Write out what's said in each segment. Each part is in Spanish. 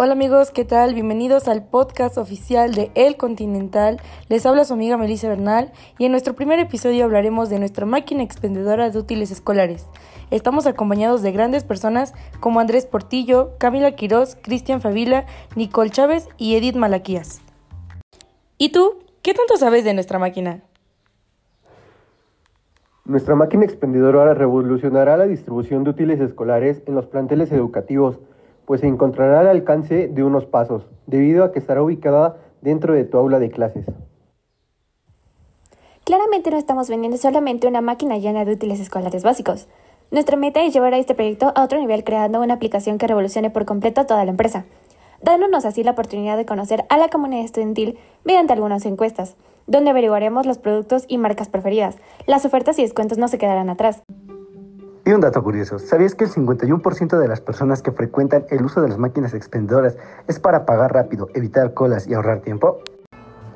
Hola amigos, ¿qué tal? Bienvenidos al podcast oficial de El Continental. Les habla su amiga Melissa Bernal y en nuestro primer episodio hablaremos de nuestra máquina expendedora de útiles escolares. Estamos acompañados de grandes personas como Andrés Portillo, Camila Quiroz, Cristian Favila, Nicole Chávez y Edith Malaquías. ¿Y tú? ¿Qué tanto sabes de nuestra máquina? Nuestra máquina expendedora revolucionará la distribución de útiles escolares en los planteles educativos pues se encontrará al alcance de unos pasos, debido a que estará ubicada dentro de tu aula de clases. Claramente no estamos vendiendo solamente una máquina llena de útiles escolares básicos. Nuestra meta es llevar a este proyecto a otro nivel creando una aplicación que revolucione por completo toda la empresa, dándonos así la oportunidad de conocer a la comunidad estudiantil mediante algunas encuestas, donde averiguaremos los productos y marcas preferidas. Las ofertas y descuentos no se quedarán atrás. Y un dato curioso, ¿sabías que el 51% de las personas que frecuentan el uso de las máquinas expendedoras es para pagar rápido, evitar colas y ahorrar tiempo?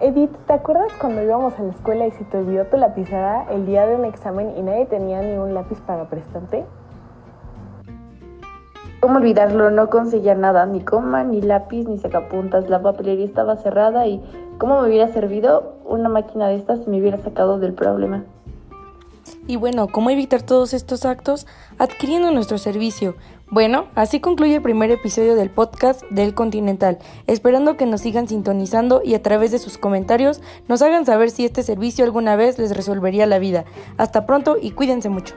Edith, ¿te acuerdas cuando íbamos a la escuela y se te olvidó tu lapicera el día de un examen y nadie tenía ni un lápiz para prestarte? ¿Cómo olvidarlo? No conseguía nada, ni coma, ni lápiz, ni sacapuntas. La papelería estaba cerrada y ¿cómo me hubiera servido una máquina de estas si me hubiera sacado del problema? Y bueno, ¿cómo evitar todos estos actos? Adquiriendo nuestro servicio. Bueno, así concluye el primer episodio del podcast del Continental, esperando que nos sigan sintonizando y a través de sus comentarios nos hagan saber si este servicio alguna vez les resolvería la vida. Hasta pronto y cuídense mucho.